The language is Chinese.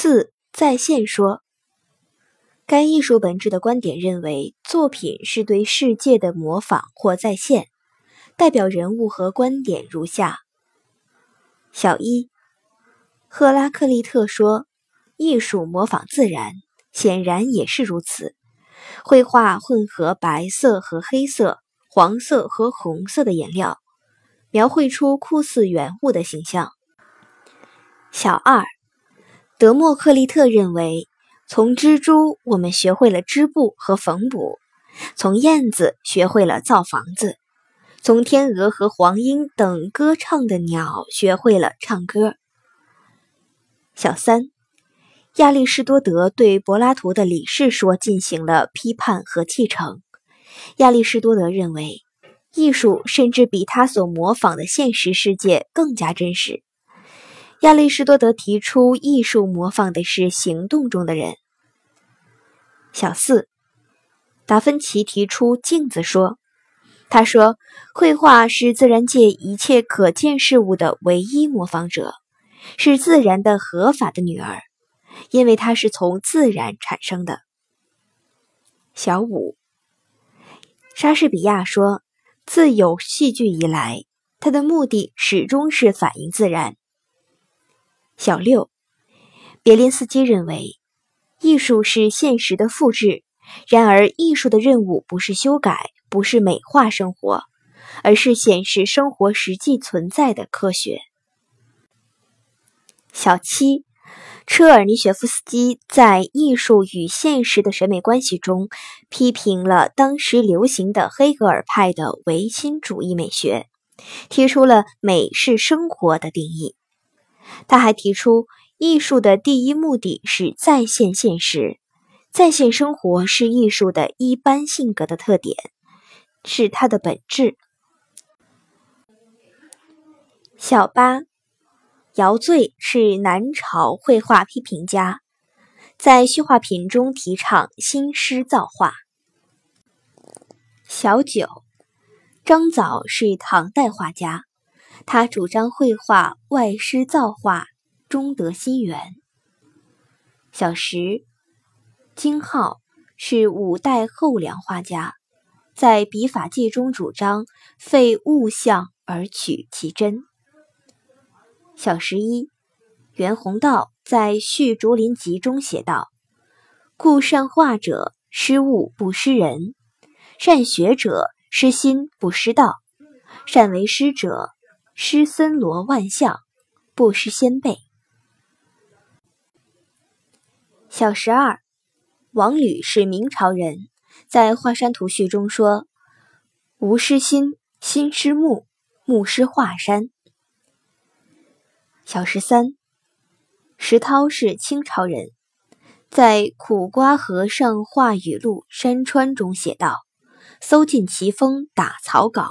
四再现说，该艺术本质的观点认为，作品是对世界的模仿或再现。代表人物和观点如下：小一，赫拉克利特说，艺术模仿自然，显然也是如此。绘画混合白色和黑色、黄色和红色的颜料，描绘出酷似原物的形象。小二。德谟克利特认为，从蜘蛛我们学会了织布和缝补，从燕子学会了造房子，从天鹅和黄莺等歌唱的鸟学会了唱歌。小三，亚里士多德对柏拉图的理事说进行了批判和继承。亚里士多德认为，艺术甚至比他所模仿的现实世界更加真实。亚里士多德提出，艺术模仿的是行动中的人。小四，达芬奇提出镜子说。他说，绘画是自然界一切可见事物的唯一模仿者，是自然的合法的女儿，因为它是从自然产生的。小五，莎士比亚说，自有戏剧以来，它的目的始终是反映自然。小六，别林斯基认为，艺术是现实的复制。然而，艺术的任务不是修改，不是美化生活，而是显示生活实际存在的科学。小七，车尔尼雪夫斯基在《艺术与现实的审美关系》中批评了当时流行的黑格尔派的唯心主义美学，提出了“美是生活”的定义。他还提出，艺术的第一目的是再现现实，再现生活是艺术的一般性格的特点，是它的本质。小八，姚醉是南朝绘画批评家，在《虚画品》中提倡新诗造画。小九，张藻是唐代画家。他主张绘画外师造化，中得心源。小十，金浩是五代后梁画家，在笔法记中主张废物象而取其真。小十一，袁宏道在续竹林集中写道：“故善画者失物不失人，善学者失心不失道，善为师者。”师森罗万象，不失先辈。小十二，王吕是明朝人，在《华山图序》中说：“吾师心，心师木，木失华山。”小十三，石涛是清朝人，在《苦瓜和尚画语录·山川》中写道：“搜尽奇峰打草稿。”